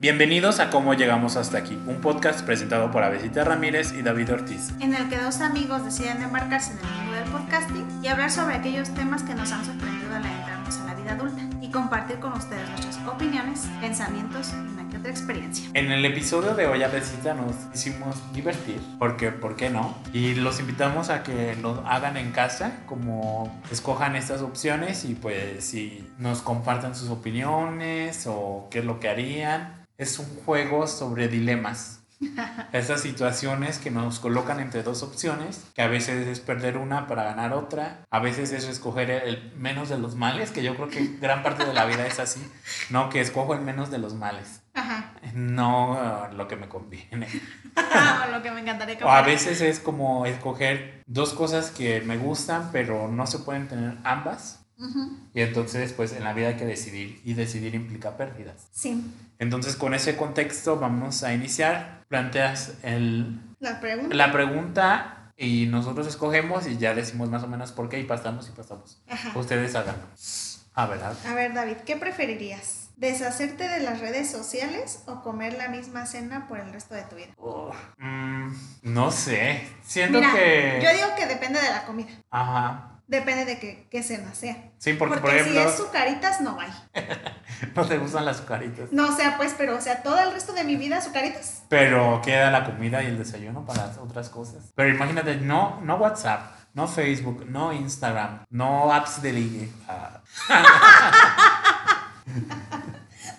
Bienvenidos a Cómo Llegamos Hasta Aquí, un podcast presentado por Avesita Ramírez y David Ortiz. en el que dos amigos deciden embarcarse en el mundo del podcasting y hablar sobre aquellos temas que nos han sorprendido al adentrarnos en la vida adulta y compartir con ustedes nuestras opiniones, pensamientos y una que otra experiencia. En el episodio de hoy Avesita nos hicimos divertir, porque ¿por qué no? Y los invitamos a que lo hagan en casa, como escojan estas opciones y pues si nos compartan sus opiniones o qué es lo que harían. Es un juego sobre dilemas. Esas situaciones que nos colocan entre dos opciones, que a veces es perder una para ganar otra, a veces es escoger el menos de los males, que yo creo que gran parte de la vida es así, no, que escojo el menos de los males, Ajá. no uh, lo que me conviene. lo que me encantaría que O a veces es como escoger dos cosas que me gustan, pero no se pueden tener ambas. Y entonces, pues en la vida hay que decidir, y decidir implica pérdidas. Sí. Entonces, con ese contexto vamos a iniciar. Planteas el, La pregunta. la pregunta y nosotros escogemos y ya decimos más o menos por qué y pasamos y pasamos. Ajá. Ustedes háganlo. A ver, a ver. A ver, David, ¿qué preferirías? ¿Deshacerte de las redes sociales o comer la misma cena por el resto de tu vida? Oh, mm, no sé. Siento Mira, que. yo digo que depende de la comida. Ajá. Depende de qué, qué cena sea. Sí, porque, Porque, por ejemplo, si es sucaritas, no hay. no te gustan las azucaritas. No, o sea, pues, pero, o sea, todo el resto de mi vida, azucaritas. Pero queda la comida y el desayuno para otras cosas. Pero imagínate, no, no WhatsApp, no Facebook, no Instagram, no apps de ligue. ah,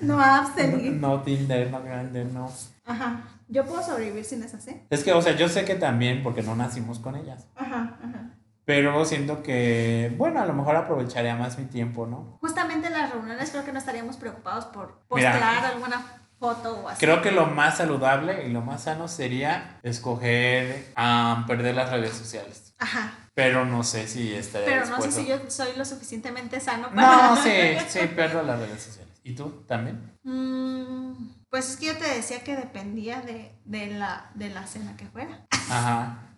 No apps de ligue. no Tinder, no Grindr, no. Ajá. Yo puedo sobrevivir sin esas, ¿eh? Es que, o sea, yo sé que también porque no nacimos con ellas. Ajá, ajá. Pero siento que, bueno, a lo mejor aprovecharía más mi tiempo, ¿no? Justamente en las reuniones creo que no estaríamos preocupados por Mira. postear alguna foto o así. Creo que lo más saludable y lo más sano sería escoger ah, perder las redes sociales. Ajá. Pero no sé si estaría Pero no sé si yo soy lo suficientemente sano para... No, sí, sí, pierdo las redes sociales. ¿Y tú también? Mm, pues es que yo te decía que dependía de, de, la, de la cena que fuera. Ajá.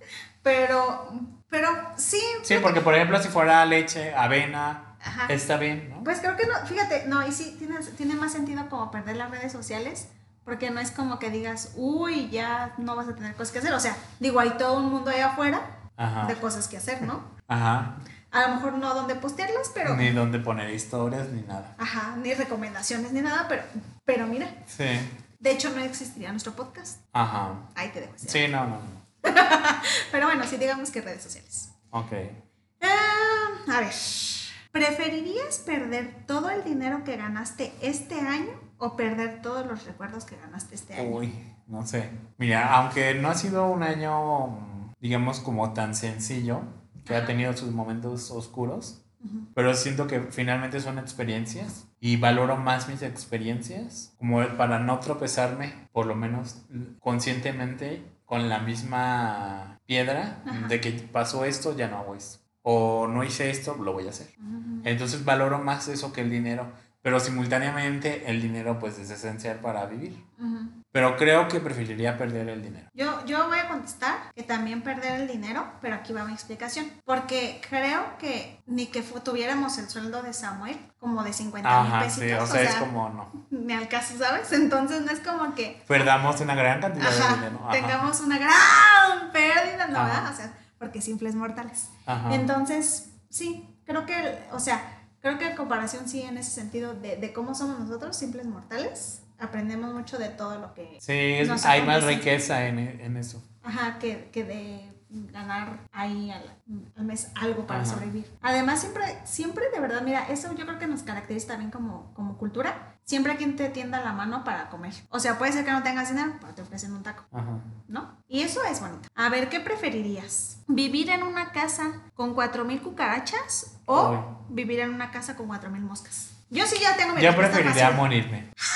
Pero, pero sí. Sí, porque por ejemplo, si fuera leche, avena, Ajá. está bien, ¿no? Pues creo que no, fíjate, no, y sí, tiene, tiene más sentido como perder las redes sociales, porque no es como que digas, uy, ya no vas a tener cosas que hacer. O sea, digo, hay todo un mundo allá afuera Ajá. de cosas que hacer, ¿no? Ajá. A lo mejor no donde postearlas, pero... Ni dónde poner historias, ni nada. Ajá, ni recomendaciones ni nada, pero, pero mira, Sí. de hecho no existiría nuestro podcast. Ajá. Ahí te dejo. ese. Sí, no, no, no. Pero bueno, sí digamos que redes sociales. Ok. Ah, a ver, ¿preferirías perder todo el dinero que ganaste este año o perder todos los recuerdos que ganaste este año? Uy, no sé. Mira, aunque no ha sido un año, digamos, como tan sencillo, que ha tenido sus momentos oscuros, Ujú. pero siento que finalmente son experiencias y valoro más mis experiencias como para no tropezarme, por lo menos conscientemente, con la misma piedra Ajá. de que pasó esto, ya no hago esto. O no hice esto, lo voy a hacer. Entonces valoro más eso que el dinero, pero simultáneamente el dinero pues es esencial para vivir. Ujú. Pero creo que preferiría perder el dinero. Yo, yo voy a contestar que también perder el dinero, pero aquí va mi explicación. Porque creo que ni que tuviéramos el sueldo de Samuel, como de 50 mil pesitos, sí, o sea, es como no. ni al caso, ¿sabes? Entonces no es como que Perdamos una gran cantidad de ajá, dinero. Ajá. tengamos una gran pérdida, ¿no? ¿verdad? O sea, porque simples mortales. Ajá. Entonces, sí, creo que, o sea, creo que en comparación sí en ese sentido de, de cómo somos nosotros, simples mortales, aprendemos mucho de todo lo que, Sí, es- hay más riqueza en, en eso. ajá, que, que de ganar ahí al, al mes algo para Ajá. sobrevivir. Además, siempre, siempre de verdad, mira, eso yo creo que nos caracteriza también como, como cultura. Siempre hay quien te tienda la mano para comer. O sea, puede ser que no tengas dinero, pero te ofrecen un taco. Ajá. ¿no? Y eso es bonito. A ver, ¿qué preferirías? ¿Vivir en una casa con 4.000 cucarachas o Ay. vivir en una casa con 4.000 moscas? Yo sí ya tengo mi Yo respuesta preferiría fácil. morirme.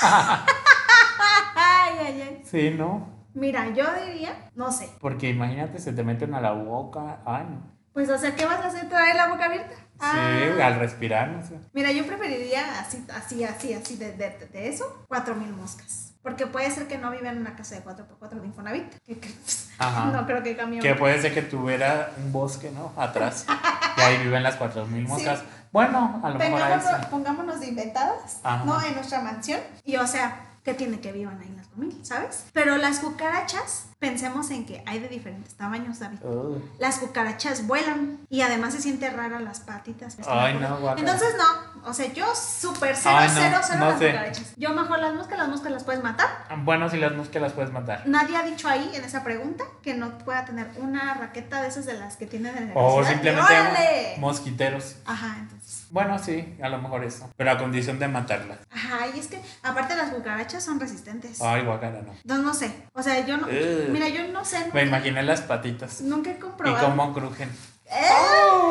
Ay, ay, ay. Sí, ¿no? Mira, yo diría, no sé. Porque imagínate, se te meten a la boca. Ay, no. Pues, o sea, ¿qué vas a hacer? ¿Traer la boca abierta? Sí, Ah. al respirar, no sé. Mira, yo preferiría así, así, así, así, de, de, de eso, 4.000 moscas. Porque puede ser que no viva en una casa de 4x4 de Infonavit. Que, que- Ajá. no creo que cambie. Que puede ser que tuviera un bosque, ¿no? Atrás. y ahí viven las 4.000 moscas. Bueno, a lo mejor ahí Pongámonos, sí. pongámonos de inventadas, Ajá. ¿no? En nuestra mansión. Y o sea, ¿qué tiene que vivan ahí las comillas, sabes? Pero las cucarachas, pensemos en que hay de diferentes tamaños, David. Uy. Las cucarachas vuelan y además se siente rara las patitas. Ay, no, guacala. Entonces no, o sea, yo súper cero, Ay, no, cero, cero no las sé. cucarachas. Yo mejor las moscas, las moscas las puedes matar. Bueno, si las moscas las puedes matar. Nadie ha dicho ahí en esa pregunta que no pueda tener una raqueta de esas de las que tienen en el O simplemente mosquiteros. Ajá, entonces. Bueno, sí, a lo mejor eso. Pero a condición de matarlas. Ajá, y es que aparte las cucarachas son resistentes. Ay, guacala, no. No, no sé. O sea, yo no. Mira, yo no sé. Me imaginé las patitas. nunca he Y comprobado. cómo crujen. ¡Eh!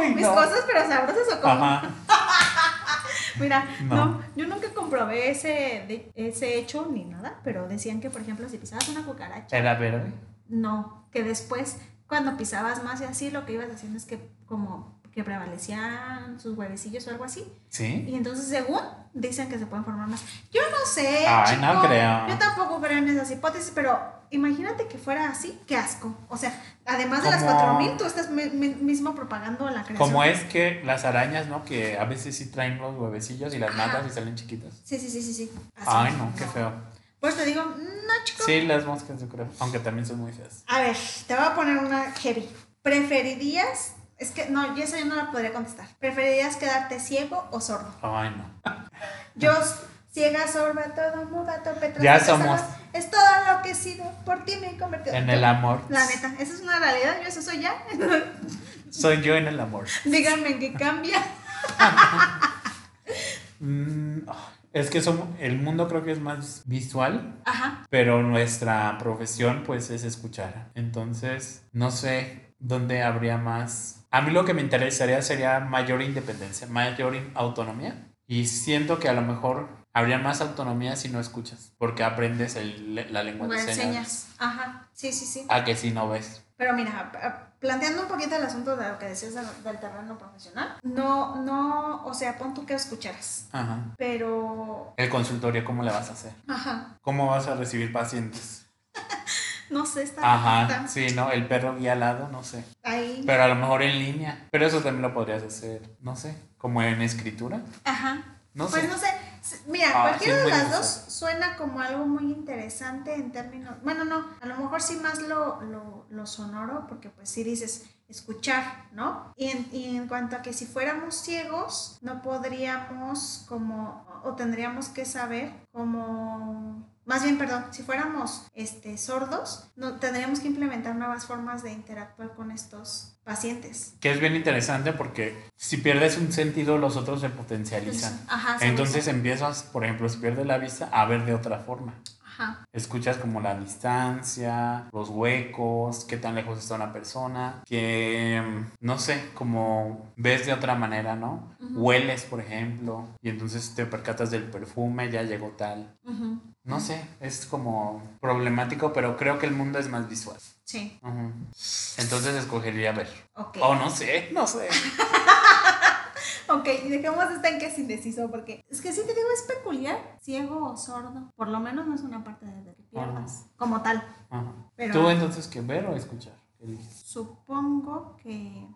Ay, Mis no. cosas, pero sabrosas o como. Ajá. Mira, No. no. yo nunca comprobé ese, de- ese hecho ni nada, pero decían que, por ejemplo, si pisabas una cucaracha, Era verde. no, que después, cuando pisabas más y así, lo que ibas haciendo es que como que prevalecían sus huevecillos o algo así. ¿Sí? Y entonces, según, dicen que se pueden formar más. Yo no sé. Ay, no chico. creo. Yo tampoco creo en esas hipótesis, pero imagínate que fuera así, qué asco. O sea, además de las Como- 4000, tú estás mi- mi- mismo propagando la creación. Como es que las arañas, ¿no? Que a veces sí traen los huevecillos y las Ajá. matas y salen chiquitas. Sí, sí, sí, sí, sí. Así. Ay, no, qué feo. Pues te digo, no, chico. Sí, las moscas, yo creo. Aunque también son muy feas. A ver, te voy a poner una heavy. ¿Preferirías? Es que no, yo esa yo no la podría contestar. ¿Preferirías quedarte ciego o sordo? Ay, no. Yo, ciega, sorda, todo muda, torpe, Ya somos. Es todo lo que he sido. Por ti me he convertido. En el amor. La neta, esa es una realidad. Yo eso soy ya. Soy yo en el amor. Díganme en qué cambia. Mm, es que somos, el mundo creo que es más visual, Ajá. pero nuestra profesión pues es escuchar. Entonces, no sé dónde habría más... A mí lo que me interesaría sería mayor independencia, mayor autonomía. Y siento que a lo mejor habría más autonomía si no escuchas, porque aprendes el- la lengua de señas. enseñas. Ajá. Sí, sí, sí. A que si no ves. Pero mira, planteando un poquito el asunto de lo que decías del, del terreno profesional, no, no, o sea, pon tú que escucharas, Ajá. pero, El consultorio, ¿cómo le vas a hacer? ajá, ¿Cómo vas a recibir pacientes? No sé, está, Ajá, sí, ¿no? El perro guía al lado, no sé. ahí, Pero a lo mejor en línea. Pero eso también lo podrías hacer, no sé, como en escritura. ajá, No pues sé. no sé, mira, Ah, cualquiera sí, de las dos suena como algo muy interesante en términos, bueno, no, a lo mejor sí más lo, lo, lo sonoro, porque pues sí dices escuchar, ¿no? Y en, y en cuanto a que si fuéramos ciegos, no podríamos como, o tendríamos que saber como, más bien, perdón, si fuéramos este, sordos, no, tendríamos que implementar nuevas formas de interactuar con estos pacientes. Que es bien interesante porque si pierdes un sentido, los otros se potencializan. Ajá, se Entonces usa. empiezas, por ejemplo, si pierdes la vista, a ver de otra forma. Ajá. Escuchas como la distancia, los huecos, qué tan lejos está una persona, que mm, no sé, como ves de otra manera, ¿no? Hueles, por ejemplo, y entonces te percatas del perfume, ya llegó tal. No sé, es como problemático, pero creo que el mundo es más visual. Sí. Entonces escogería ver. ok. O no sé, no sé. Ok, y dejemos esta en que es indeciso, porque es que sí te digo, es peculiar, ciego o sordo. Por lo menos no es una parte de que pierdas, como tal. Ajá. Pero ¿Tú entonces qué ver o escuchar? ¿Qué eliges? supongo que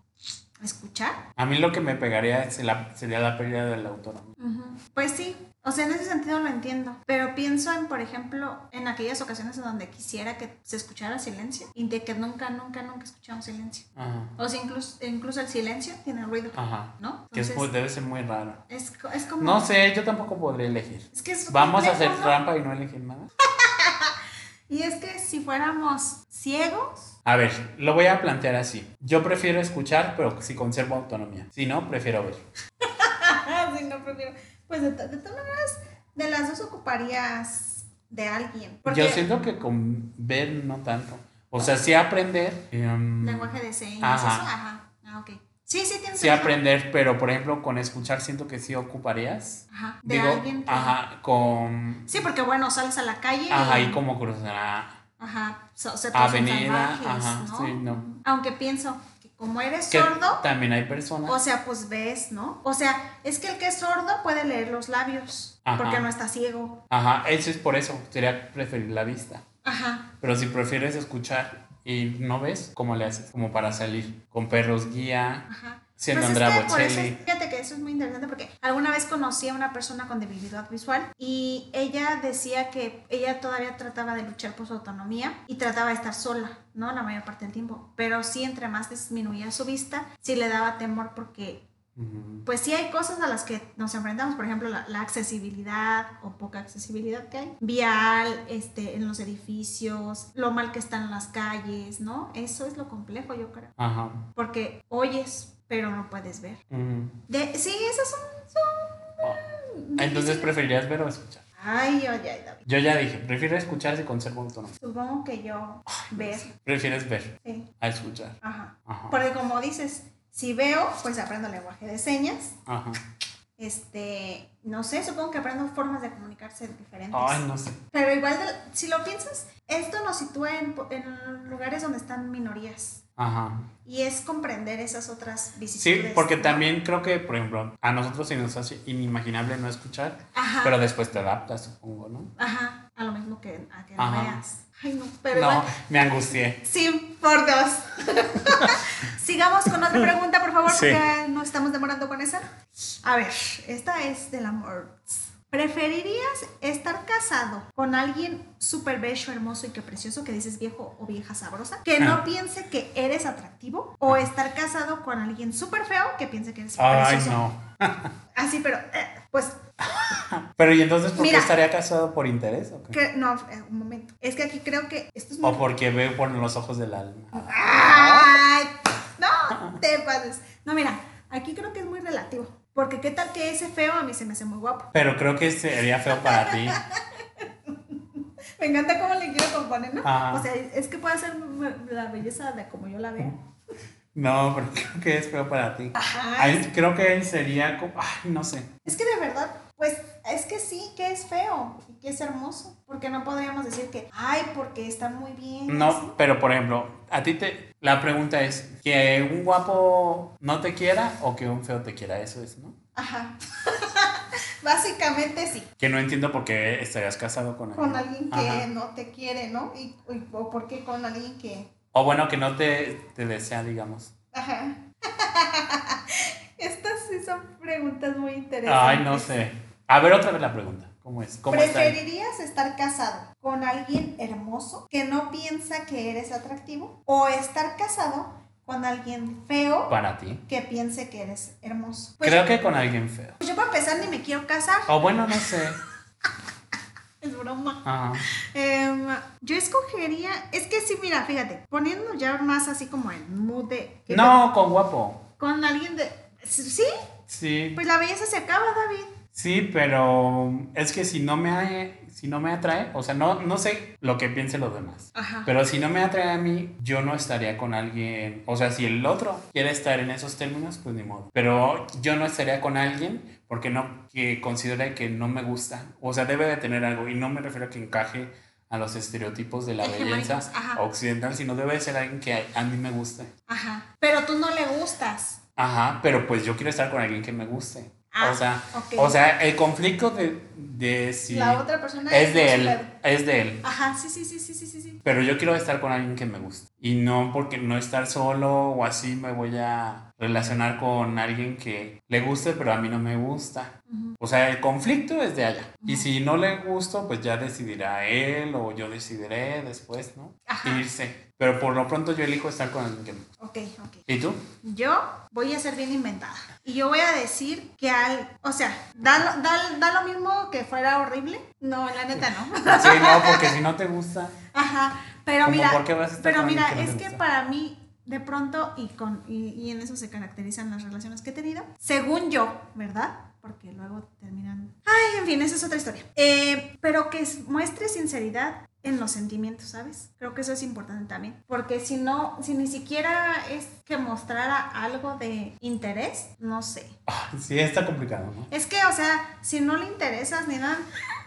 escuchar. A mí lo que me pegaría sería la pérdida de la autonomía. Pues sí, o sea, en ese sentido lo entiendo. Pero pienso en, por ejemplo, en aquellas ocasiones en donde quisiera que se escuchara silencio y de que nunca, nunca, nunca escuchamos silencio. Ajá. O sea, incluso, incluso el silencio tiene ruido, Ajá. ¿no? Que es, debe ser muy raro. es, es como... No sé, yo tampoco podría elegir. Es que es Vamos a hacer ¿no? trampa y no elegir nada. Y es que si fuéramos ciegos, A ver, lo voy a plantear así. Yo prefiero escuchar, pero si conservo autonomía. Si no, prefiero ver. si no prefiero. Pues de, de todas maneras, de las dos ocuparías de alguien. Porque Yo siento que con ver no tanto. O sea, sí aprender. em, lenguaje de señas, Ajá. eso, ajá. Ah, ok. Sí, sí, tienes sí razón. aprender, pero por ejemplo, con escuchar siento que sí ocuparías. Ajá. De Digo, alguien que. ajá, con. Sí, porque bueno, sales a la calle. Ajá, y, y cómo cruzar. Ajá. So, se Avenida, ajá, ¿no? sí, no. Aunque pienso que como eres Que sordo, también hay personas. o sea, pues ves, ¿no? O sea, es que el que es sordo puede leer los labios. Ajá. Porque no está ciego. Ajá, eso es por eso. Sería preferir la vista. Ajá. Pero si prefieres escuchar y no ves, ¿cómo le haces? Como para salir. Con perros guía, Ajá. Siendo Pues es Andrea que eso, fíjate que eso es muy interesante porque alguna vez conocí a una persona con debilidad visual y ella decía que ella todavía trataba de luchar por su autonomía y trataba de estar sola, ¿no? La mayor parte del tiempo. Pero sí, entre más disminuía su vista, sí le daba temor porque pues sí hay cosas a las que nos enfrentamos, por ejemplo, la, la accesibilidad o poca accesibilidad que hay, vial, este, en los edificios, lo mal que están las calles, ¿no? Eso es lo complejo, yo creo, Ajá. porque oyes, pero no puedes ver. De, sí, esas son... son Entonces, ¿preferirías ver o escuchar? Ay, ay, ay, David. Yo ya dije, prefiero escuchar si conservo autonomía. Supongo que yo ver, Prefieres ver sí, a escuchar. ajá. Ajá. Porque como dices, si veo, pues aprendo lenguaje de señas. Ajá. Este, no sé, supongo que aprendo formas de comunicarse diferentes. Ay, no sé. Pero igual, de- si lo piensas, esto nos sitúa en, en lugares donde están minorías. Ajá. Y es comprender esas otras Sí, vicisitudes. porque ¿no? también creo que, por ejemplo, a nosotros se nos hace inimaginable no escuchar, Ajá. pero después te adaptas, supongo, ¿no? Ajá. A lo mismo que a que no veas. Ay, no. Pero No, me angustié. Sí, por dos. Sigamos con otra pregunta, por favor, Sí. porque nos estamos demorando con esa. A ver, esta es del amor. ¿Preferirías estar casado con alguien súper bello, hermoso y que precioso, que dices viejo o vieja sabrosa, que no Ah. piense que eres atractivo? ¿O estar casado con alguien súper feo que piense que eres Ay, precioso? no. Así, pero, eh, pues, Pero ¿y entonces por qué Mira. estaría casado por interés o qué? que- no, eh, un momento. Es que aquí creo que esto es muy O porque veo por los ojos del alma. ¡Ay! No, te pases. No, mira, aquí creo que es muy relativo. Porque qué tal que ese feo a mí se me hace muy guapo. Pero creo que sería feo para ti. Me encanta cómo le quiero componer, ¿no? O sea, es que puede ser la belleza de como yo la veo. No, pero creo que es feo para ti. Ajá. Creo que sería como, ay, no sé. Es que de verdad, pues es que sí, que es feo y que es hermoso. Porque no podríamos decir que, ay, porque está muy bien. así. No, pero por ejemplo, a ti te la pregunta es que un guapo no te quiera o que un feo te quiera, eso es, ¿no? Ajá. Básicamente sí. Que no entiendo por qué estarías casado con alguien. Con alguien que Ajá. no te quiere, ¿no? Y, y- o porque con alguien que O bueno, que no te, te desea, digamos. Ajá. Estas sí son preguntas muy interesantes. Ay, no sé. A ver otra vez la pregunta. ¿Cómo es? ¿Cómo está? ¿Preferirías estar casado con alguien hermoso que no piensa que eres atractivo o estar casado con alguien feo Para ti. que piense que eres hermoso? Pues, Creo que con alguien feo. pues yo para empezar ni me quiero casar, O bueno, no sé. es broma. Ajá. Em, yo escogería, es que sí, mira, fíjate, poniendo ya más así como en mood de... No, con guapo. Con alguien de... Sí, Sí. pues la belleza se acaba, David. Sí, pero es que si no me atrae, si no me atrae, o sea, no, no sé lo que piensen los demás. Ajá. Pero si no me atrae a mí, yo no estaría con alguien. O sea, si el otro quiere estar en esos términos, pues ni modo. Pero yo no estaría con alguien porque no que considere que no me gusta. O sea, debe de tener algo. Y no me refiero a que encaje a los estereotipos de la belleza occidental, sino debe de ser alguien que a, a mí me guste. Ajá. Pero tú no le gustas. Ajá, pero pues yo quiero estar con alguien que me guste. Ah, o sea, o sea, el conflicto de, de si La otra persona es de él, es de él. Ajá, sí, sí, sí, sí, sí, sí. Pero yo quiero estar con alguien que me guste. Y no porque no estar solo o así me voy a relacionar con alguien que le guste, pero a mí no me gusta. O sea, el conflicto es de allá. Y si no le gusto, pues ya decidirá él o yo decidiré después, ¿no? Ajá. Irse. Pero por lo pronto yo elijo estar con alguien que me. Ok, ok. ¿Y tú? Yo voy a ser bien inventada. Y yo voy a decir que al. O sea, ¿da, lo- da, da lo mismo que fuera horrible? No, la neta no. Sí, no, porque si no te gusta, Ajá. Pero ¿Cómo mira. por qué vas a estar pero mira, que no te es que para mí, de pronto, y, con, y, y en eso se caracterizan las relaciones que he tenido, según yo, ¿verdad? Porque luego terminan. Ay, en fin, esa es otra historia. Eh, pero que es- muestre sinceridad en los sentimientos, ¿sabes? Creo que eso es importante también. Porque si no, si ni siquiera es que mostrara algo de interés, no sé. sí está complicado, ¿no? Es que, o sea, si no le interesas ni nada,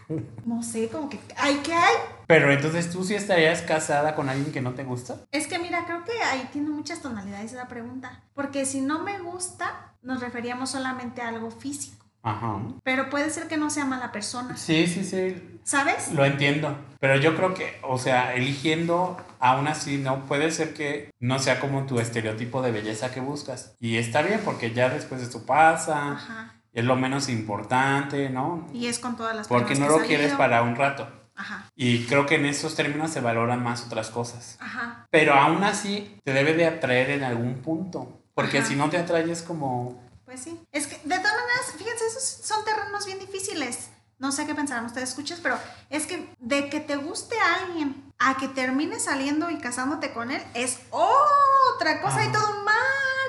no sé, como que, ay, ¿qué hay? Pero entonces tú sí estarías casada con alguien que no te gusta. Es que mira, creo que ahí tiene muchas tonalidades esa pregunta. Porque si no me gusta, nos referíamos solamente a algo físico. Ajá. Pero puede ser que no sea mala persona. Sí, sí, sí. ¿Sabes? Lo entiendo. Pero yo creo que, o sea, eligiendo aún así, no puede ser que no sea como tu estereotipo de belleza que buscas. Y está bien porque ya después esto pasa. Ajá. Es lo menos importante, ¿no? Y es con todas las Porque no personas lo quieres para un rato. Ajá. Y creo que en esos términos se valoran más otras cosas. Ajá. Pero aún así te debe de atraer en algún punto. Porque Ajá. si no te atrae es como... Pues sí. Es que, de todas maneras, fíjense, esos son terrenos bien difíciles. No sé qué pensarán ustedes, escuchas, pero es que de que te guste a alguien a que termines saliendo y casándote con él es otra cosa. Hay todo un mar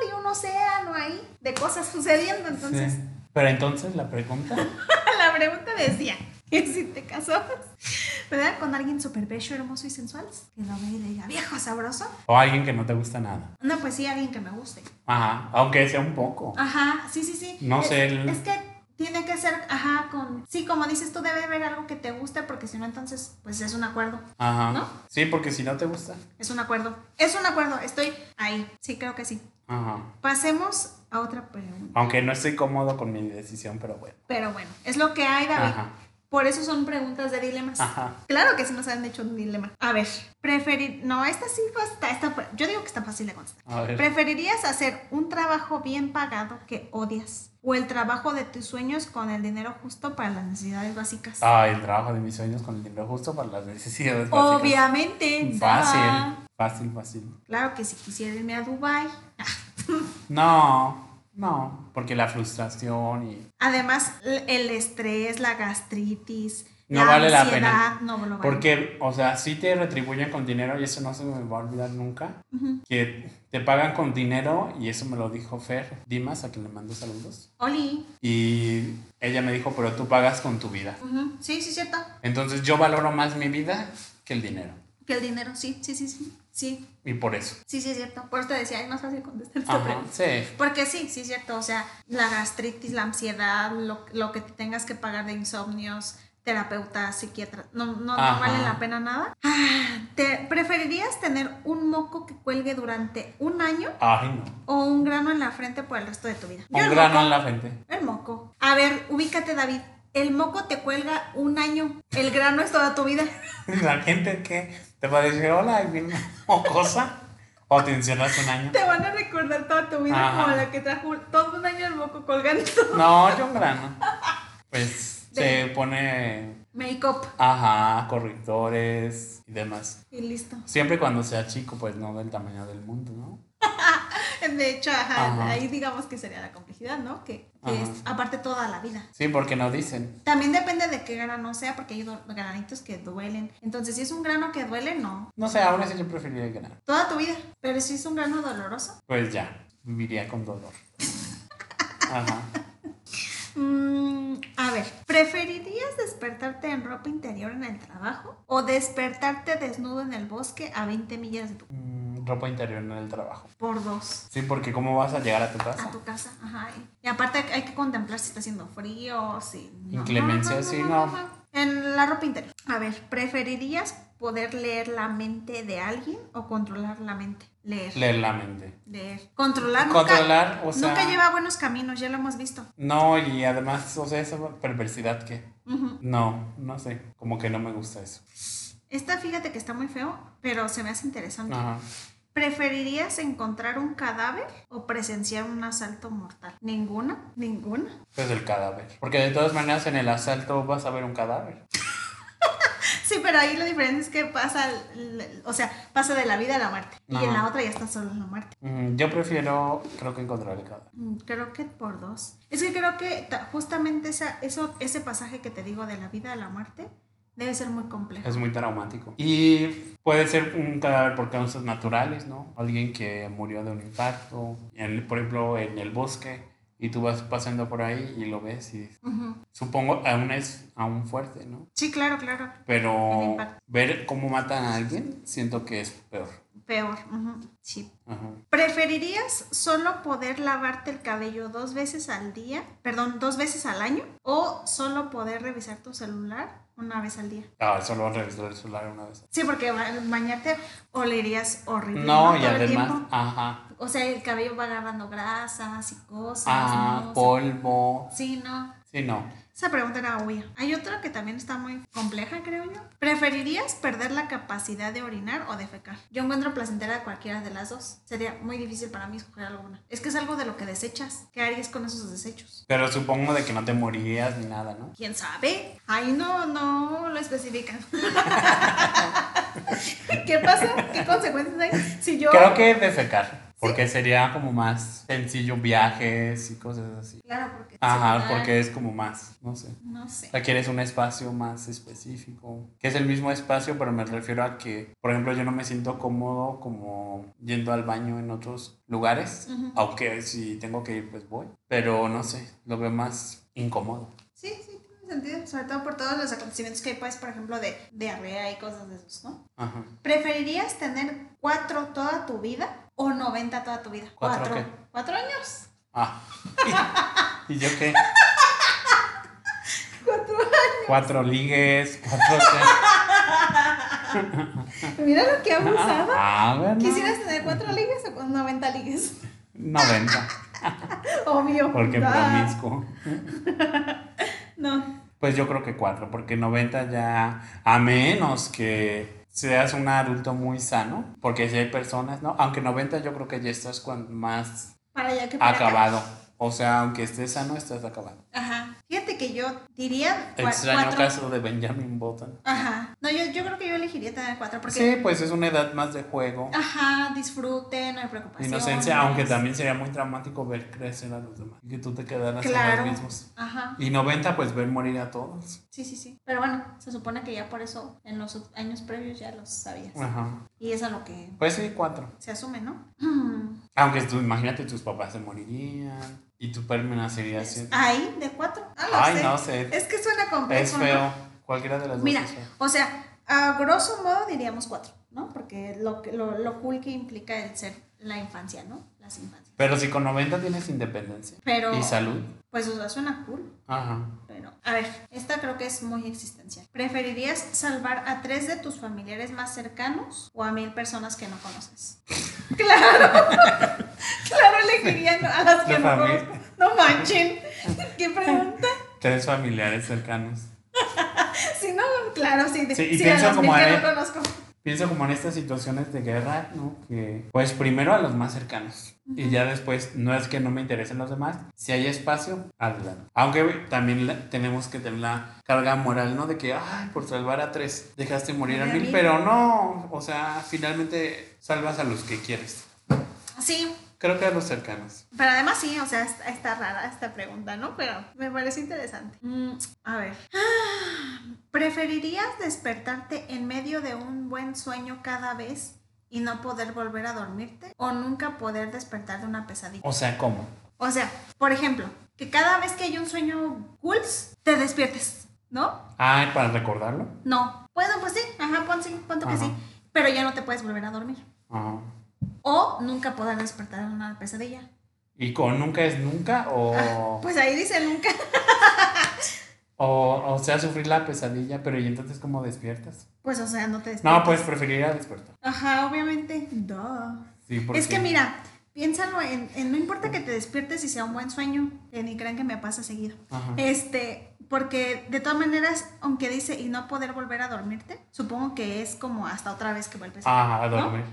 y un océano ahí de cosas sucediendo. Entonces, sí. Pero entonces la pregunta... la pregunta decía si te casabas, ¿verdad? Con alguien súper bello, hermoso y sensual, que lo vea y le diga, viejo sabroso. O alguien que no te gusta nada. No, pues sí, alguien que me guste. Ajá. Aunque sea un poco. Ajá, sí, sí, sí. No es, sé, el- Es que tiene que ser, ajá, con... Sí, como dices, tú debe haber algo que te guste porque si no, entonces, pues es un acuerdo. Ajá. ¿No? Sí, porque si no te gusta. Es un acuerdo. Es un acuerdo, estoy ahí. Sí, creo que sí. Ajá. Pasemos a otra pregunta. Aunque no estoy cómodo con mi decisión, pero bueno. Pero bueno, es lo que hay, David. Ajá. Por eso son preguntas de dilemas. Ajá. Claro que sí nos han hecho un dilema. A ver, preferir... No, esta sí está, está... Yo digo que está fácil de contestar. A ver. ¿Preferirías hacer un trabajo bien pagado que odias? ¿O el trabajo de tus sueños con el dinero justo para las necesidades básicas? Ah, el trabajo de mis sueños con el dinero justo para las necesidades básicas. Obviamente. Fácil. Fácil, fácil. Claro que si quisiera irme a Dubai. No, no. Porque la frustración y. Además, el estrés, la gastritis, No la vale la ansiedad, no lo vale. Porque, o sea, sí te retribuyen con dinero y eso no se me va a olvidar nunca. Que te pagan con dinero y eso me lo dijo Fer Dimas, a quien le mando saludos. Oli. Y ella me dijo, pero tú pagas con tu vida. Ujú. Sí, sí, cierto. Entonces yo valoro más mi vida que el dinero. Que el dinero, sí, sí, sí, sí. Sí, Y por eso. sí, sí, es cierto. Por eso te decía, es más fácil contestar esta Ajá, pregunta. sí. Porque sí, sí es cierto, o sea, la gastritis, la ansiedad, lo, lo que te tengas que pagar de insomnios, terapeuta, psiquiatra, no, no, no vale la pena nada. Ah, ¿Te preferirías tener un moco que cuelgue durante un año Ay, no. o un grano en la frente por el resto de tu vida? Un grano moco. en la frente. El moco. A ver, ubícate, David. El moco te cuelga un año, el grano es toda tu vida. La gente que te va a decir, hola, bien mocosa. O te encierras un año. Te van a recordar toda tu vida Ajá. como la que trajo todo un año el moco colgando. No, yo un grano. Pues se pone, Make-up ajá, correctores y demás. y listo. Siempre cuando sea chico, pues no del tamaño del mundo, ¿no? De hecho, ajá, Ajá. ahí digamos que sería la complejidad, ¿no? Que, es aparte toda la vida. Sí, porque no dicen. También depende de qué grano sea, porque hay granitos que duelen. Entonces, si es un grano que duele, no. No sé, ahora sí yo preferiría el grano. Toda tu vida. Pero si es un grano doloroso. Pues ya, viviría con dolor. Ajá. mm, a ver, ¿preferirías despertarte en ropa interior en el trabajo o despertarte desnudo en el bosque a 20 millas de tu Mm, ropa interior en el trabajo. por dos? Sí, porque ¿cómo vas a llegar a tu A casa? tu casa, ajá. Y aparte hay que contemplar si está haciendo frío, si... no, Inclemencia, sí, no. En la ropa interior. A ver, ¿preferirías poder leer la mente de alguien o controlar la mente? Leer. Leer la mente. Leer. Controlar. nunca- Controlar, o sea... Nunca lleva buenos caminos, ya lo hemos visto. No, y además, o sea, esa perversidad que... No, no sé, como que no me gusta eso. Esta fíjate que está muy feo, pero se me hace interesante. Ajá. ¿Preferirías encontrar un cadáver o presenciar un asalto mortal? ¿Ninguna? ¿Ninguna? Pues el cadáver. Porque de todas maneras en el asalto vas a ver un cadáver. Sí, pero ahí la diferencia es que pasa, o sea, pasa de la vida a la muerte. Y en la otra ya está solo en la muerte. Mm, Yo prefiero, creo que encontrar el cadáver. Mm, Creo que por dos. Es que creo que ta- justamente esa, eso, ese pasaje que te digo de la vida a la muerte debe ser muy complejo. Es muy traumático. Y puede ser un cadáver por causas naturales, ¿no? Alguien que murió de un impacto, en- por ejemplo, en el bosque, y tú vas pasando por ahí y lo ves y supongo aún es aún fuerte, ¿no? Sí, claro, claro. Pero ver cómo matan a alguien, siento que es peor. Peor. Sí. Ajá. ¿Preferirías solo poder lavarte el cabello dos veces al día? Perdón, dos veces al año. ¿O solo poder revisar tu celular una vez al día? Ah, solo revisar el celular una vez. Sí, porque ba- bañarte olerías horrible. No, y además, ajá, O sea, el cabello va agarrando grasas y cosas. ah, polvo. Sí, no. Sí, no. Esa pregunta era obvia. Hay otra que también está muy compleja, creo yo. ¿Preferirías perder la capacidad de orinar o defecar? Yo encuentro placentera cualquiera de las dos. Sería muy difícil para mí escoger alguna. Es que es algo de lo que desechas. ¿Qué harías con esos desechos? Pero supongo de que no te morirías ni nada, ¿no? ¿Quién sabe? Ahí no, no lo especifican. ¿Qué pasa? ¿Qué consecuencias hay? Si yo... Creo que defecar. Porque sería como más sencillo viajes y cosas así. Claro, porque... Ajá, porque es como más, no sé. No sé. Requieres un espacio más específico, que es el mismo espacio, pero me refiero a que, por ejemplo, yo no me siento cómodo como yendo al baño en otros lugares, Ujú. aunque si tengo que ir, pues voy, pero no sé, lo veo más incómodo. Sí, sí, tiene sentido. Sobre todo por todos los acontecimientos que hay, pues, por ejemplo, de diarrea y cosas de esos, ¿no? Ajá. ¿Preferirías tener cuatro toda tu vida o 90 toda tu vida? ¿Cuatro qué? ¿Cuatro años? Ah. ¿Y yo qué? Cuatro Cuatro ligues, cuatro... Mira lo que abusado. Ah, bueno. ¿Quisieras tener cuatro ligues o con 90 ligues? 90, Obvio. porque Ah, promiscuo. No. Pues yo creo que cuatro, porque 90 ya, a menos que seas un adulto muy sano, porque si hay personas, ¿no? Aunque 90 yo creo que ya estás con más Para allá que para acá. O sea, aunque estés sano, estás acabado. Ajá. Fíjate que yo diría cua- Extraño cuatro. caso de Benjamin Button. Ajá. No, yo, yo creo que yo elegiría tener cuatro porque. Sí, pues es una edad más de juego, Ajá, disfrute, no hay preocupación. inocencia, aunque también sería muy dramático ver crecer a los demás y que tú te quedaras Claro. en los mismos. Ajá. Y 90, pues ver morir a todos. Sí, sí, sí. Pero bueno, se supone que ya por eso en los años previos ya los sabías. Ajá. Y es a lo que Pues sí, cuatro. se asume, ¿no? Mm. Aunque tú, imagínate, tus papás se morirían y tu permanería así. Ahí, de cuatro. Ah, Ay, sé. no sé. Es que suena complejo. Es ¿no? feo. Cualquiera de las dos Mira, es feo. o sea, a grosso modo diríamos cuatro, ¿no? Porque lo, lo, lo cool que implica el ser la infancia, ¿no? Las infancias. Pero si con 90 tienes independencia Pero, y salud. pues, o sea, suena cool. Ajá. A ver, esta creo que es muy existencial. ¿Preferirías salvar a tres de tus familiares más cercanos o a mil personas que no conoces? Claro, claro, elegiría a las que no conozco. No manchen. ¿Qué pregunta? Tres familiares cercanos. Si no, claro, sí. de- Sí, y sí, pienso a las mil que no conozco. Pienso como en estas situaciones de guerra, ¿no? Que pues primero a los más cercanos y ya después no es que no me interesen los demás, si hay espacio, adelante. Aunque también la- tenemos que tener la carga moral, ¿no? De que, ay, por salvar a tres dejaste morir a mil. pero no, o sea, finalmente salvas a los que quieres. Sí, Creo que a los cercanos. pero además sí, o sea, está, está rara esta pregunta, ¿no? Pero me parece interesante. Mm, a ver. Ah, ¿Preferirías despertarte en medio de un buen sueño cada vez y no poder volver a dormirte? ¿O nunca poder despertar de una pesadilla? O sea, ¿cómo? O sea, por ejemplo, que cada vez que hay un sueño cool, te despiertes, ¿no? Ay, para recordarlo. No. Bueno, pues sí, ajá, pon, sí, pon tú que sí. Pero ya no te puedes volver a dormir. Ajá. O nunca poder despertar de una pesadilla. ¿Y con nunca es nunca o, Pues ahí dice nunca. o, o sea, sufrir la pesadilla, pero ¿y entonces cómo despiertas? Pues o sea, no te despiertas. No, pues preferiría despertar. Ajá, obviamente. Duh. Sí, porque... Es que mira, piénsalo en, en- no importa que te despiertes y sea un buen sueño, que ni crean que me pasa seguido. Ajá. Este, porque de todas maneras, aunque dice y no poder volver a dormirte, supongo que es como hasta otra vez que vuelves a Ajá, a dormir.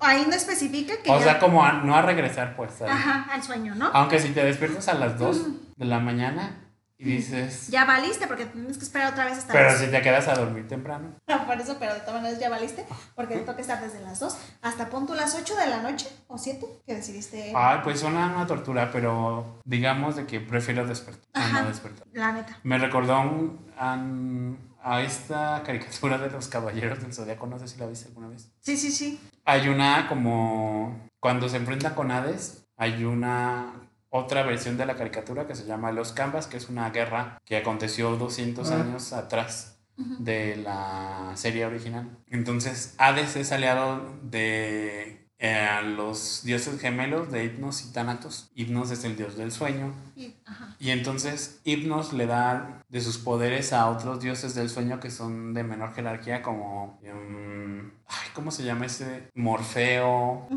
Ahí no especifica que O ya- sea, como a- no a regresar, pues. ahí. Ajá, al sueño, ¿no? Aunque si te despiertas a las 2 de la mañana y dices... Ya valiste porque tienes que esperar otra vez hasta Pero las- si te quedas a dormir temprano. Por eso, pero de todas maneras ya valiste, porque te toca estar desde las 2 hasta punto las 8 de la noche o 7 que decidiste. Ay, pues suena una tortura, pero digamos de que prefiero despertar. Ajá. no despertar. La neta. Me recordó un- a esta caricatura de los caballeros del zodiaco, no sé si la viste alguna vez. Sí, sí, sí. Hay una como cuando se enfrenta con Hades, hay una otra versión de la caricatura que se llama Los Canvas, que es una guerra que aconteció 200 Ah. años atrás de la serie original. Entonces, Hades es aliado de eh, los dioses gemelos de Hipnos y Thanatos. Hipnos es el dios del sueño Y- ajá. y entonces Hipnos le da de sus poderes a otros dioses del sueño que son de menor jerarquía como... em, ay, ¿Cómo se llama ese? Morfeo.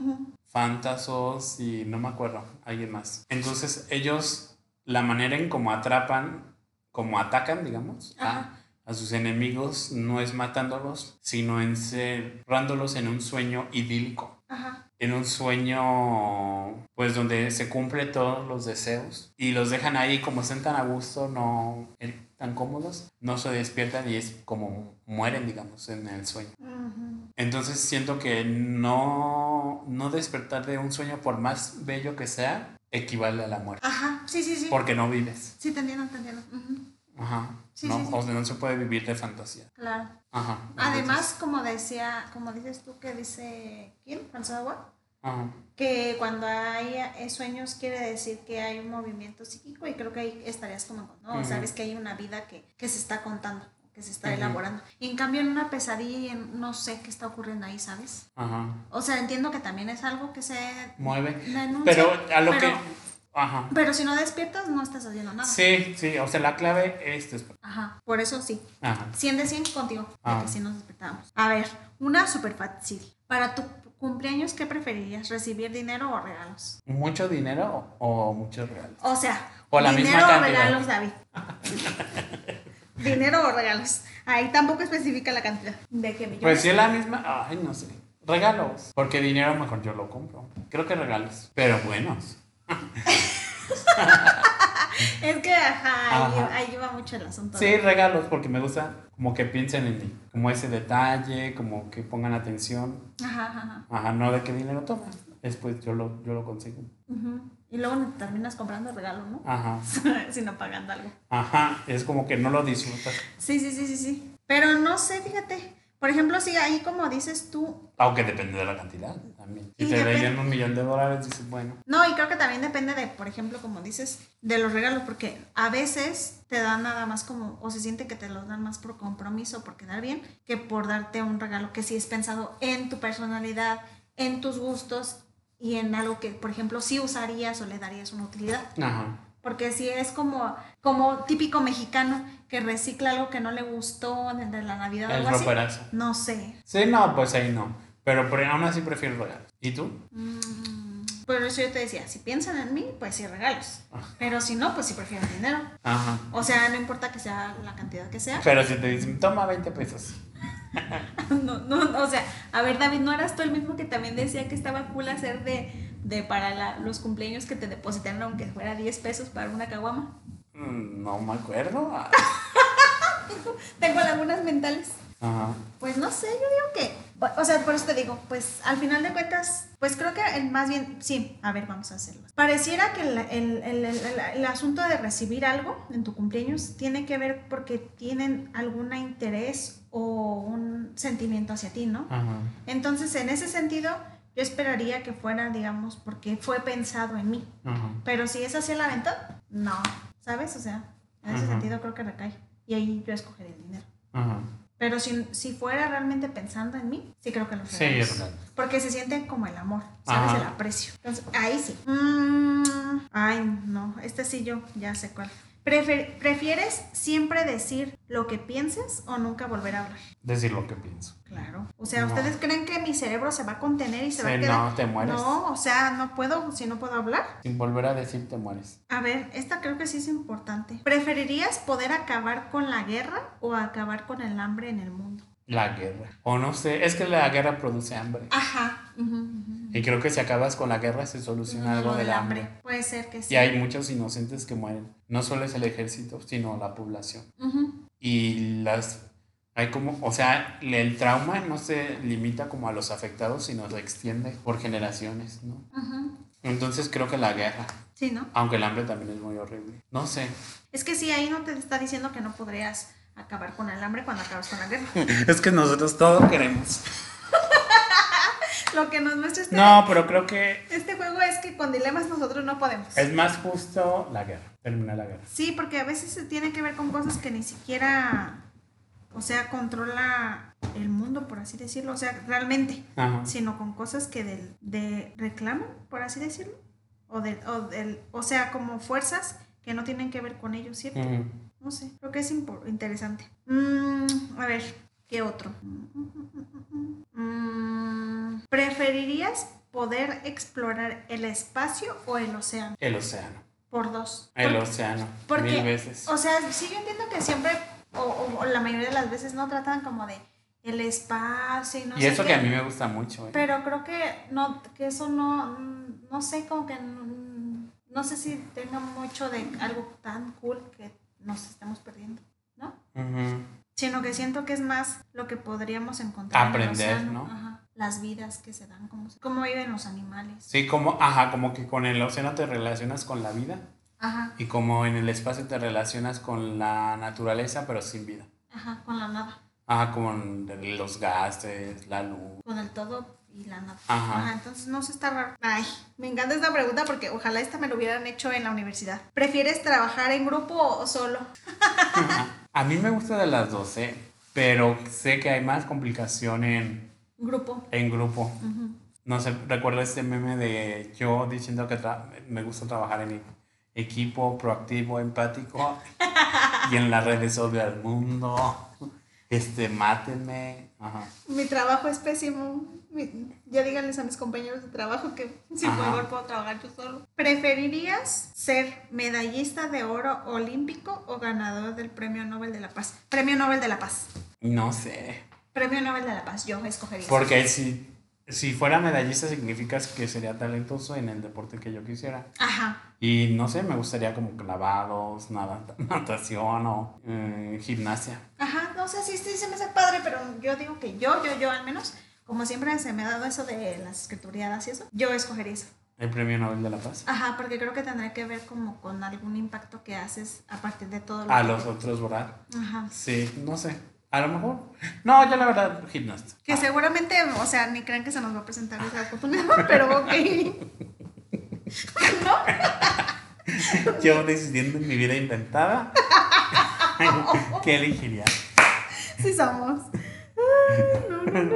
Fantasos y no me acuerdo, alguien más. Entonces ellos, la manera en cómo atrapan como atacan, digamos, a, a sus enemigos, no es matándolos, sino encerrándolos en un sueño idílico. Ajá. En un sueño, pues donde se cumplen todos los deseos y los dejan ahí como están tan a gusto, no eh, tan cómodos, no se despiertan y es como mueren, digamos, en el sueño. Entonces siento que no, no despertar de un sueño, por más bello que sea, equivale a la muerte. Ajá. Sí, sí, sí. Porque no vives. Sí, te entiendo, te entiendo. Ujú. Ajá. Sí, no, sí, sí. O sea, no se puede vivir de fantasía. Claro. Ajá. Además, como decía, como dices tú que dice, ¿quién? François Ajá. que cuando hay eh, sueños quiere decir que hay un movimiento psíquico y creo que ahí estarías como, ¿no? Ujú. Sabes que hay una vida que, que se está contando, que se está elaborando. Y en cambio en una pesadilla no sé qué está ocurriendo ahí, ¿sabes? Ajá. O sea, entiendo que también es algo que se Mueve. denuncia, Pero a lo pero- que. Ajá. Pero si no despiertas no estás haciendo nada. Sí, sí. O sea, la clave es después. Ajá, por eso sí. Ajá. 100 de 100 contigo, de Ah. sí nos despertamos. A ver, una super fácil. Para tu cumpleaños, ¿qué preferirías? ¿Recibir dinero o regalos? ¿Mucho dinero o, muchos regalos? O sea, O la dinero misma o regalos, David. dinero o regalos. Ahí tampoco especifica la cantidad. ¿De qué millones? Pues si es la misma. Ay, no sé. Regalos. Porque dinero mejor yo lo compro. Creo que regalos. Pero buenos. Es que, ajá, ahí, Ajá. ahí va mucho el asunto. Sí, regalos, porque me gusta como que piensen en mí. Como ese detalle, como que pongan atención. Ajá, ajá, ajá. No de qué dinero toman. Después yo lo, yo lo consigo. Y luego terminas comprando el regalo, ¿no? Ajá. Sino pagando algo. Ajá. Es como que no lo disfrutas. Sí, sí, sí, sí, sí. Pero no sé, fíjate. Por ejemplo, si ahí como dices tú, Aunque depende de la cantidad también. Si Y te den un millón de dólares, dices, bueno. No, y creo que también depende de, por ejemplo, como dices, de los regalos, porque a veces te dan nada más como, o se siente que te los dan más por compromiso, por quedar bien, que por darte un regalo que sí es pensado en tu personalidad, en tus gustos y en algo que, por ejemplo, sí usarías o le darías una utilidad. Ajá. Porque si es como, como típico mexicano que recicla algo que no le gustó de de la Navidad o algo así. roperazo. No sé. Sí, no, pues ahí no. Pero, por- aún así prefiero regalos. ¿Y tú? Mm, Por eso yo te decía, si piensan en mí, pues sí regalos. Pero si no, pues sí prefiero el dinero. Ajá. O sea, no importa que sea la cantidad que sea. Pero si te dicen, toma 20 pesos. No, no, no, o sea, a ver, David, ¿no eras tú el mismo que también decía que estaba cool hacer de, de para la- los cumpleaños que te depositaran aunque fuera 10 pesos para una caguama? Mm, No me acuerdo. Tengo lagunas mentales. Ajá. Pues no sé, yo digo que, o sea, por eso te digo, pues al final de cuentas, pues creo que el más bien, sí, a ver, vamos a hacerlo. Pareciera que el, el- el- el- el asunto de recibir algo en tu cumpleaños tiene que ver porque tienen algún interés o un sentimiento hacia ti, ¿no? Ajá. Entonces, en ese sentido, yo esperaría que fuera, digamos, porque fue pensado en mí. Ajá. Pero si es hacia la venta, no, ¿sabes? O sea, en ese sentido creo que recae. Y ahí yo escogería el dinero. Ajá. Pero si, si fuera realmente pensando en mí, sí creo que los Sí, regalos. es verdad. Porque se sienten como el amor, ¿sabes? Ajá. El aprecio. Entonces, ahí sí. Mm, ay, no, este sí yo ya sé cuál. ¿Prefieres siempre decir lo que pienses o nunca volver a hablar? Decir lo que pienso. Claro. O sea, No. ¿ustedes creen que mi cerebro se va a contener y se va a quedar? no, te mueres. No, o sea, no puedo si no puedo hablar. Sin volver a decir, te mueres. A ver, esta creo que sí es importante. ¿Preferirías poder acabar con la guerra o acabar con el hambre en el mundo? La guerra. O no sé, es que la guerra produce hambre. Ajá. Y creo que si acabas con la guerra se soluciona algo del del hambre. Puede ser que sí. Y hay muchos inocentes que mueren. No solo es el ejército, sino la población. Y las... Hay como, o sea, el trauma no se limita como a los afectados, sino se extiende por generaciones, ¿no? Entonces creo que la guerra, Sí, ¿no? aunque el hambre también es muy horrible. No sé. Es que sí, ahí no te está diciendo que no podrías acabar con el hambre cuando acabas con la guerra. Es que nosotros todo queremos. Lo que nos muestra este, No, pero creo que este juego es que con dilemas nosotros no podemos. es más justo la guerra, terminar la guerra. Sí, porque a veces se tiene que ver con cosas que ni siquiera, o sea, controla el mundo, por así decirlo, o sea, realmente, Ajá. sino con cosas que del, de reclaman, por así decirlo, o, de, o, del, o sea, como fuerzas que no tienen que ver con ellos, ¿cierto? No sé, creo que es interesante. Mm, a ver, ¿qué otro? Mm, ¿Preferirías poder explorar el espacio o el océano? El océano. Por dos. El Porque- océano. porque, mil veces. O sea, sí, yo entiendo que siempre, o, o- o la mayoría de las veces, no tratan como de el espacio y no y sé eso qué. que a mí me gusta mucho. ¿eh? Pero creo que no, que eso no, no sé, como que no sé si tenga mucho de algo tan cool que nos estemos perdiendo, ¿no? Sino que siento que es más lo que podríamos encontrar Aprender, en el océano, ¿no? ajá, las vidas que se dan, cómo, viven los animales. Sí, como, ajá, como que con el océano te relacionas con la vida Ajá, y como en el espacio te relacionas con la naturaleza, pero sin vida. ajá, con la nada, Ajá, con los gases, la luz. con el todo y la nada. Ajá. entonces no se está raro. Ay, me encanta esta pregunta porque ojalá esta me lo hubieran hecho en la universidad. ¿Prefieres trabajar en grupo o solo? A mí me gusta de las dos, ¿eh? pero sé que hay más complicación en, Grupo. en grupo. No sé, recuerdo este meme de yo diciendo que tra- me gusta trabajar en equipo, proactivo, empático. y en las redes obvio al mundo. Este, mátenme. Ajá. Mi trabajo es pésimo. Mi- ya díganles a mis compañeros de trabajo que si Ajá. puedo trabajar yo solo. ¿Preferirías ser medallista de oro olímpico o ganador del Premio Nobel de la Paz? Premio Nobel de la Paz. No sé. Premio Nobel de la Paz, yo escogería. eso. Porque si, si fuera medallista significa que sería talentoso en el deporte que yo quisiera. Ajá. Y no sé, me gustaría como clavados, nada, natación o eh, gimnasia. Ajá, no sé si sí, se me hace padre, pero yo digo que yo, yo, yo al menos, como siempre se me ha dado eso de las escrituriadas y eso, yo escogería eso. El premio Nobel de la Paz. Ajá, porque creo que tendrá que ver como con algún impacto que haces a partir de todo lo A que- los otros, ¿verdad? Ajá. Sí, no sé. A lo mejor. No, yo la verdad, gimnasta. Que seguramente, o sea, ni crean que se nos va a presentar esa oportunidad, pero ok. ¿No? Yo decidiendo en mi vida inventada. ¿Qué elegiría? Sí somos. Ay, no, no, no.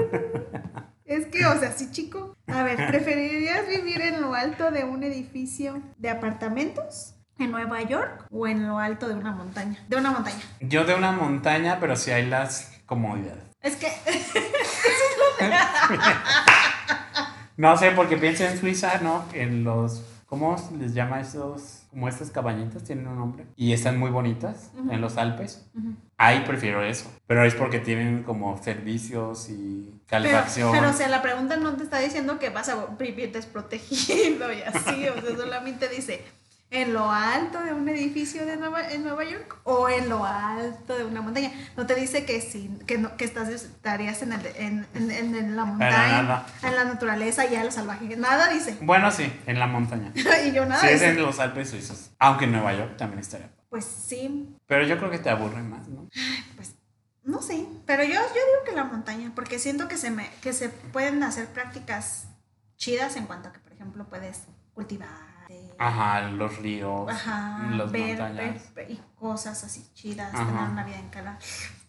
Es que, o sea, sí, chico. A ver, ¿preferirías vivir en lo alto de un edificio de apartamentos en Nueva York o en lo alto de una montaña? De una montaña. Yo de una montaña, pero si hay las comodidades. Es que, No sé, porque pienso en Suiza, ¿no? En los. ¿Cómo les llama esos? Como estas cabañitas tienen un nombre. Y están muy bonitas Ujú. en los Alpes. Ujú. Ahí prefiero eso. Pero es porque tienen como servicios y pero, calefacción. pero, o sea, la pregunta no te está diciendo que vas a vivir desprotegido y así, o sea, solamente dice en lo alto de un edificio de Nueva, en Nueva York o en lo alto de una montaña. No te dice que sí, que, no, que estás, estarías en, el- en, en- la montaña, en la naturaleza y a lo salvaje. Nada dice. Bueno, sí, en la montaña. y yo nada Si es en los Alpes suizos. Aunque en Nueva York también estaría. Pues sí, Pero yo creo que te aburre más, ¿no? pues no sé. Pero yo, yo digo que la montaña, porque siento que se, me, que se pueden hacer prácticas chidas en cuanto a que, por ejemplo, puedes cultivar. Ajá, los ríos, Ajá, las ver, montañas. ver- ver y cosas así chidas, Ajá. tener una vida en cara,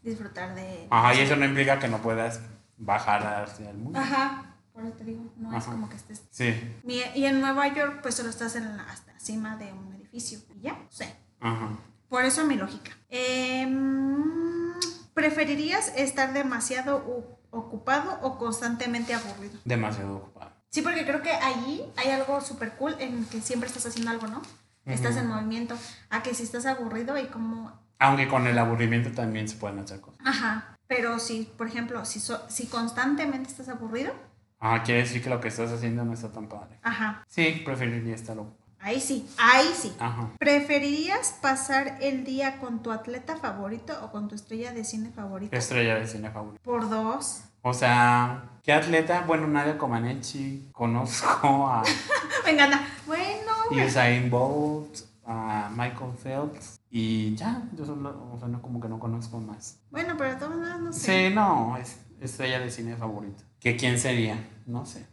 disfrutar de... Ajá, y eso no implica que no puedas bajar hacia el mundo. Ajá, por eso te digo, no es como que estés... Sí, Y en Nueva York, pues solo estás en la, hasta encima de un edificio y ya, sé. ajá. Por eso mi lógica. Em, ¿Preferirías estar demasiado ocupado o constantemente aburrido? Demasiado ocupado. Sí, porque creo que allí hay algo súper cool en que siempre estás haciendo algo, ¿no? Estás en movimiento. A que si estás aburrido y como Aunque con el aburrimiento también se pueden hacer cosas. Ajá, pero si, por ejemplo, si, so- si constantemente estás aburrido, Ajá, quiere decir que lo que estás haciendo no está tan padre. ajá, Sí, preferiría estar ahí sí, ahí sí. Ajá. ¿Preferirías pasar el día con tu atleta favorito o con tu estrella de cine favorita? Estrella de cine favorita. Por dos. O sea, ¿qué atleta? Bueno, Nadia Comaneci. Conozco a Me encanta. Bueno, Usain Bolt, a Michael Phelps. Y ya, yo solo, o sea, no, como que no conozco más. bueno, pero de todas maneras no sé. Sí, no, es estrella de cine favorita. ¿Que quién sería? No sé.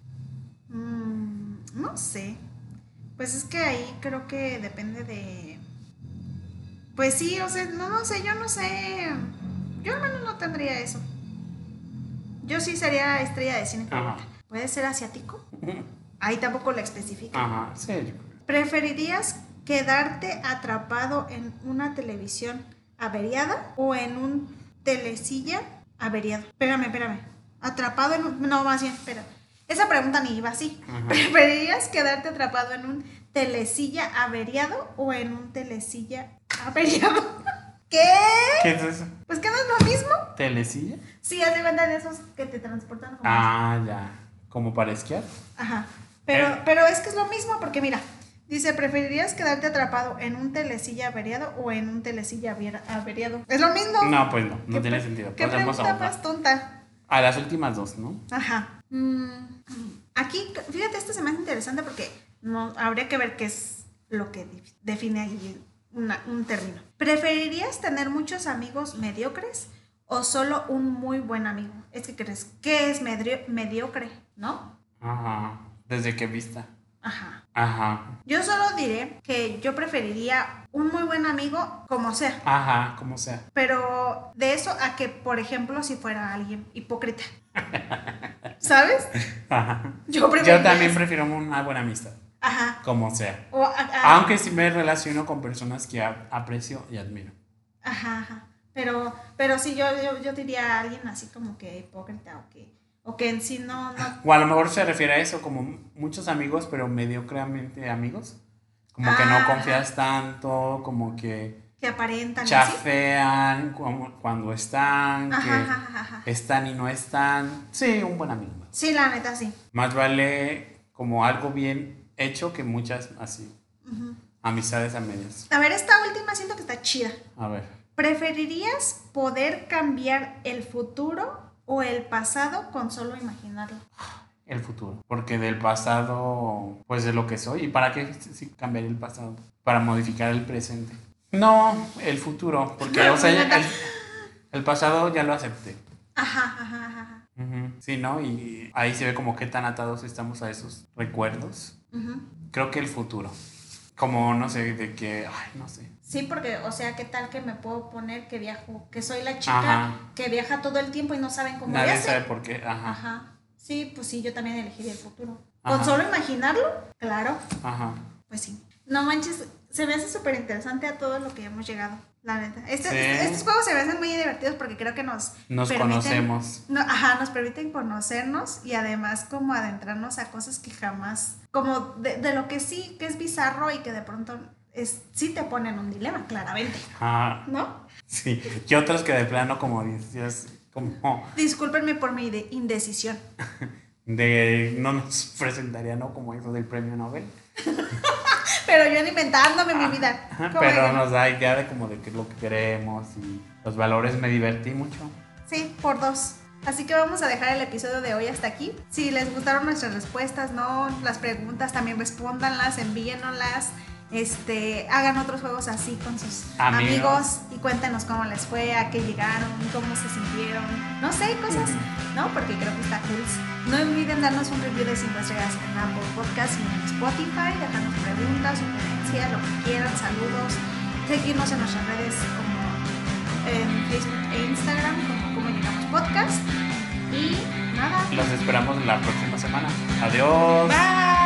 Mm, no sé. Pues es que ahí creo que depende de. Pues sí, o sea, no, no sé, yo no sé. Yo al menos no tendría eso. Yo sí sería estrella de cine Ajá. favorita. ¿Puede ser asiático? Ahí tampoco lo especifica. Ajá, sí, yo creo. ¿Preferirías quedarte atrapado en una televisión averiada o en un telesilla averiado? Espérame, espérame. Atrapado en un... No, más bien, espera. Esa pregunta ni iba así. Ajá. ¿Preferirías quedarte atrapado en un telecilla averiado o en un telecilla averiado? ¿Qué? ¿Qué es eso? Pues que no es lo mismo. ¿Telecilla? Sí, haz de cuenta de esos que te transportan como Ah, ya. ¿Como para esquiar? Ajá. Pero, Eh. pero es que es lo mismo, porque mira, dice, ¿preferirías quedarte atrapado en un telecilla averiado o en un telecilla averiado? Es lo mismo. No, pues no, no ¿Qué tiene sentido. ¿Qué pregunta más tonta? A las últimas dos, ¿no? Ajá. Mm, aquí, fíjate, este se me hace interesante porque no, habría que ver qué es lo que define ahí una- un término. ¿Preferirías tener muchos amigos mediocres o solo un muy buen amigo? Es que crees, ¿qué es mediocre? ¿No? Ajá. ¿Desde qué vista? Ajá. Ajá. Yo solo diré que yo preferiría un muy buen amigo como sea, Ajá, como sea. pero de eso a que, por ejemplo, si fuera alguien hipócrita. ¿Sabes? Ajá. Yo. Yo también prefiero una buena amistad, Ajá. como sea. O a- a- Aunque sí me relaciono con personas que aprecio y admiro. Ajá, ajá. Pero, pero sí, yo, yo, yo diría a alguien así como que hipócrita o que, o que en sí no, no. O a lo mejor se refiere a eso, como muchos amigos, pero mediocremente amigos. Como que Ah. no confías tanto, como que que aparentan chafean como- cuando están, Ajá, que ajá, ajá. están y no están. Sí, un buen amigo. Sí, la neta, sí. Más vale como algo bien hecho que muchas así amistades a medias. A ver, esta última siento que está chida. A ver. ¿Preferirías poder cambiar el futuro o el pasado con solo imaginarlo? El futuro. Porque del pasado, pues de lo que soy. ¿Y para qué cambiar el pasado? Para modificar el presente. No, el futuro. Porque, o sea, el, el pasado ya lo acepté. Ajá, ajá, ajá. Ujú. Sí, ¿no? Y ahí se ve como qué tan atados estamos a esos recuerdos. Creo que el futuro. Como, no sé, de que, ay, no sé. Sí, porque, o sea, ¿qué tal que me puedo poner que viajo, que soy la chica Ajá. que viaja todo el tiempo y no saben cómo Nadie hace? sabe por qué. Ajá, Ajá. Sí, pues sí, yo también elegiría el futuro. Ajá. ¿Con solo imaginarlo? Claro, ajá. pues sí. No manches, se me hace súper interesante a todo lo que hemos llegado, la neta. Este- Sí. Estos juegos se me hacen muy divertidos porque creo que nos Nos permiten- conocemos. No, ajá, nos permiten conocernos y además como adentrarnos a cosas que jamás, como de, de lo que sí, que es bizarro y que de pronto es, sí te ponen un dilema, claramente, Ajá. ¿no? Sí. Y otros que de plano, como dices, como Discúlpenme por mi de- indecisión. de no nos presentaría, ¿no? Como eso del premio Nobel. Pero yo inventándome mi vida. Ajá, ¿Cómo Pero nos da idea de como de qué es lo que queremos y los valores. Me divertí mucho. Sí, por dos. Así que vamos a dejar el episodio de hoy hasta aquí. Si les gustaron nuestras respuestas, no las preguntas, también respóndanlas, envíennoslas. Este, hagan otros juegos así con sus amigos. Amigos. y cuéntenos cómo les fue, a qué llegaron, cómo se sintieron. No sé, cosas, ¿no? Porque creo que está cool. No olviden darnos un review de 5 estrellas en Apple Podcast y en Spotify, dejarnos preguntas, sugerencias, lo que quieran, saludos. Seguirnos en nuestras redes como en Facebook e Instagram como Cómo Llegamos Podcast. Y nada, Los esperamos la próxima semana. Adiós. bye.